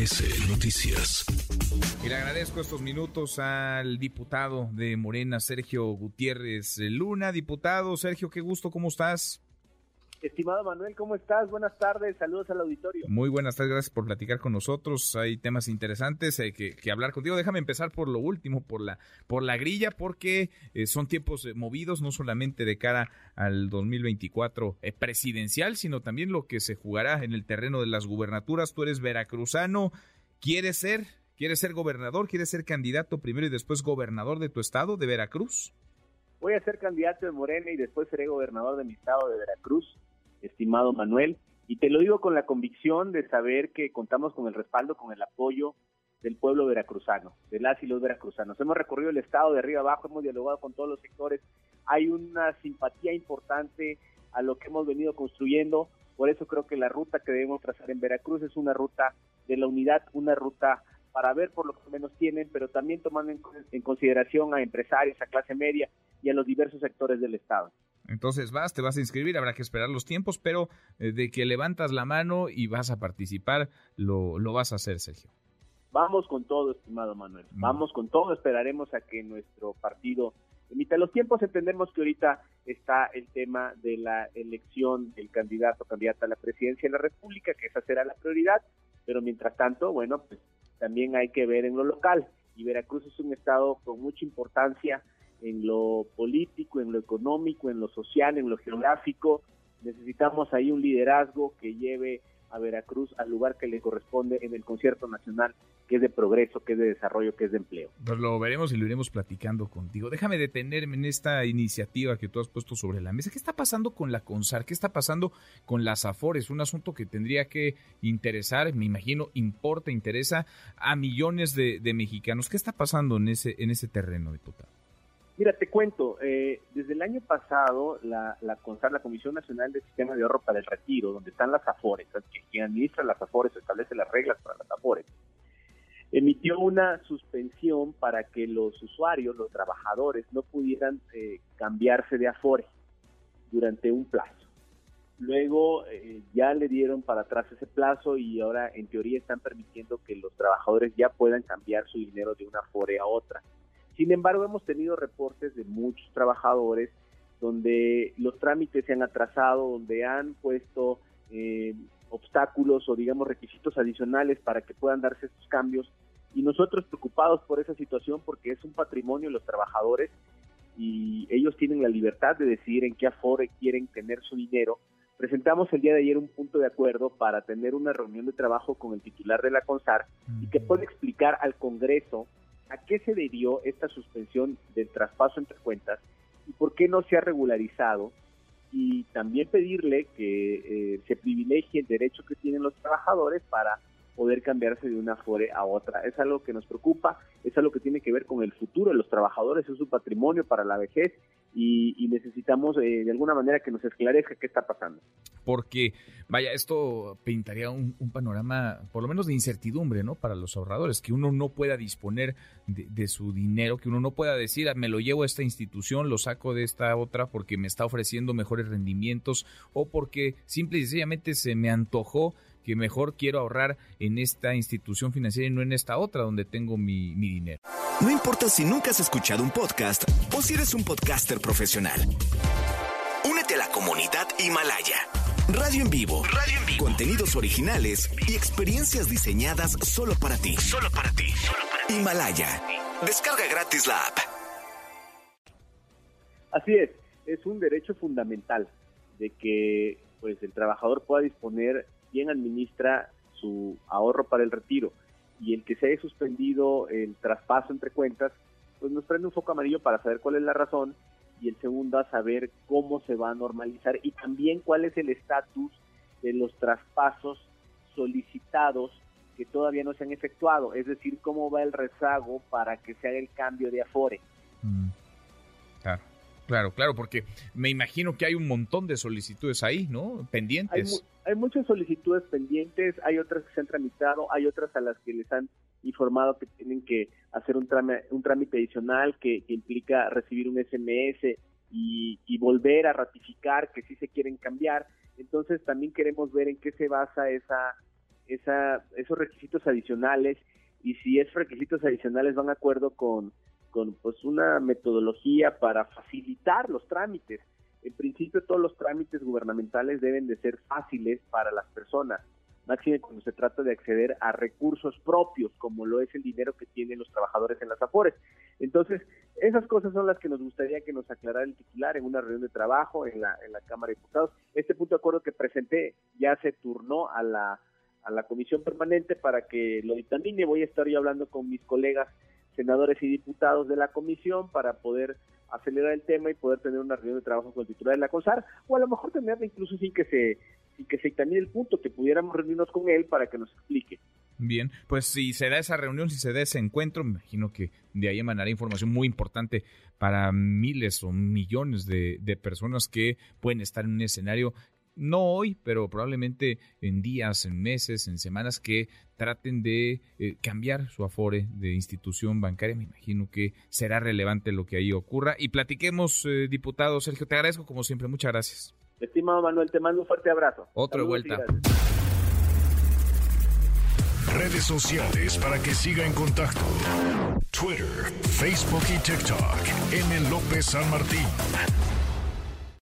MBS Noticias. Y le agradezco estos minutos al diputado de Morena, Sergio Gutiérrez Luna. Diputado, Sergio, qué gusto, ¿cómo estás? Estimado Manuel, ¿cómo estás? Buenas tardes, saludos al auditorio. Muy buenas tardes, gracias por platicar con nosotros. Hay temas interesantes eh, que, hablar contigo. Déjame empezar por lo último, por la, por la grilla, porque eh, son tiempos eh, movidos, no solamente de cara al 2024 presidencial, sino también lo que se jugará en el terreno de las gubernaturas. Tú eres veracruzano, ¿quieres ser? ¿Quieres ser gobernador? ¿Quieres ser candidato primero y después gobernador de tu estado, de Veracruz? Voy a ser candidato de Morena y después seré gobernador de mi estado de Veracruz estimado Manuel, y te lo digo con la convicción de saber que contamos con el respaldo, con el apoyo del pueblo veracruzano, de las y los veracruzanos. Hemos recorrido el estado de arriba abajo, hemos dialogado con todos los sectores, hay una simpatía importante a lo que hemos venido construyendo, por eso creo que la ruta que debemos trazar en Veracruz es una ruta de la unidad, una ruta para ver por lo que menos tienen, pero también tomando en consideración a empresarios, a clase media y a los diversos sectores del Estado. Entonces vas, te vas a inscribir, habrá que esperar los tiempos, pero eh, de que levantas la mano y vas a participar, lo, lo vas a hacer, Sergio. Vamos con todo, estimado Manuel. Mm. Vamos con todo. Esperaremos a que nuestro partido emita los tiempos. Entendemos que ahorita está el tema de la elección del candidato o candidata a la presidencia de la República, que esa será la prioridad. Pero mientras tanto, bueno, pues también hay que ver en lo local. Y Veracruz es un estado con mucha importancia en lo político, en lo económico, en lo social, en lo geográfico. Necesitamos ahí un liderazgo que lleve a Veracruz al lugar que le corresponde en el concierto nacional, que es de progreso, que es de desarrollo, que es de empleo. Pues lo veremos y lo iremos platicando contigo. Déjame detenerme en esta iniciativa que tú has puesto sobre la mesa. ¿Qué está pasando con la CONSAR? ¿Qué está pasando con las AFORES? Un asunto que tendría que interesar, me imagino, importa, interesa a millones de, de mexicanos. ¿Qué está pasando en ese, en ese terreno, diputado? Mira, te cuento, eh, desde el año pasado la, Comisión Nacional del Sistema de Ahorro para el Retiro, donde están las AFORES, quien administra las AFORES establece las reglas para las AFORES, emitió una suspensión para que los usuarios, los trabajadores, no pudieran eh, cambiarse de AFORE durante un plazo. Luego eh, ya le dieron para atrás ese plazo y ahora en teoría están permitiendo que los trabajadores ya puedan cambiar su dinero de una AFORE a otra. Sin embargo, hemos tenido reportes de muchos trabajadores donde los trámites se han atrasado, donde han puesto eh, obstáculos o digamos requisitos adicionales para que puedan darse estos cambios y nosotros preocupados por esa situación porque es un patrimonio de los trabajadores y ellos tienen la libertad de decidir en qué afore quieren tener su dinero. Presentamos el día de ayer un punto de acuerdo para tener una reunión de trabajo con el titular de la CONSAR y que pueda explicar al Congreso a qué se debió esta suspensión del traspaso entre cuentas y por qué no se ha regularizado y también pedirle que eh, se privilegie el derecho que tienen los trabajadores para poder cambiarse de una FORE a otra. Es algo que nos preocupa, es algo que tiene que ver con el futuro de los trabajadores, es su patrimonio para la vejez y, necesitamos eh, de alguna manera que nos esclarezca qué está pasando. Porque, vaya, esto pintaría un, panorama, por lo menos de incertidumbre, ¿no? Para los ahorradores, que uno no pueda disponer de, su dinero, que uno no pueda decir, ah, me lo llevo a esta institución, lo saco de esta otra porque me está ofreciendo mejores rendimientos o porque simple y sencillamente se me antojó que mejor quiero ahorrar en esta institución financiera y no en esta otra donde tengo mi, mi dinero. No importa si nunca has escuchado un podcast o si eres un podcaster profesional. Únete a la comunidad Himalaya. Radio en vivo. Radio en vivo. Contenidos originales y experiencias diseñadas solo para ti. Solo para ti. Himalaya. Descarga gratis la app. Así es, es un derecho fundamental de que pues el trabajador pueda disponer quién administra su ahorro para el retiro y el que se haya suspendido el traspaso entre cuentas, pues nos prende un foco amarillo para saber cuál es la razón y el segundo a saber cómo se va a normalizar y también cuál es el estatus de los traspasos solicitados que todavía no se han efectuado, es decir, cómo va el rezago para que se haga el cambio de afore. Mm. Claro. Claro, claro, porque me imagino que hay un montón de solicitudes ahí, ¿no? Pendientes. Hay, muchas solicitudes pendientes, hay otras que se han tramitado, hay otras a las que les han informado que tienen que hacer un un trámite adicional que, implica recibir un SMS y, y, volver a ratificar que sí se quieren cambiar. Entonces también queremos ver en qué se basa esa esa, esos requisitos adicionales y si esos requisitos adicionales van de acuerdo con, con pues una metodología para facilitar los trámites. En principio todos los trámites gubernamentales deben de ser fáciles para las personas, máxime cuando se trata de acceder a recursos propios, como lo es el dinero que tienen los trabajadores en las AFORES. Entonces, esas cosas son las que nos gustaría que nos aclarara el titular en una reunión de trabajo en la, en la Cámara de Diputados. Este punto de acuerdo que presenté ya se turnó a la a la comisión permanente para que lo dictamine. Voy a estar yo hablando con mis colegas senadores y diputados de la comisión para poder acelerar el tema y poder tener una reunión de trabajo con el titular de la CONSAR, o a lo mejor tenerla incluso sin que se sin que se dictamine el punto, que pudiéramos reunirnos con él para que nos explique. Bien, pues si se da esa reunión, si se da ese encuentro, me imagino que de ahí emanará información muy importante para miles o millones de, de personas que pueden estar en un escenario no hoy, pero probablemente en días, en meses, en semanas que traten de eh, cambiar su afore de institución bancaria. Me imagino que será relevante lo que ahí ocurra. Y platiquemos, eh, diputado Sergio, te agradezco como siempre. Muchas gracias. Estimado Manuel, te mando un fuerte abrazo. Otro de vuelta. Redes sociales para que siga en contacto: Twitter, Facebook y TikTok. M. López San Martín.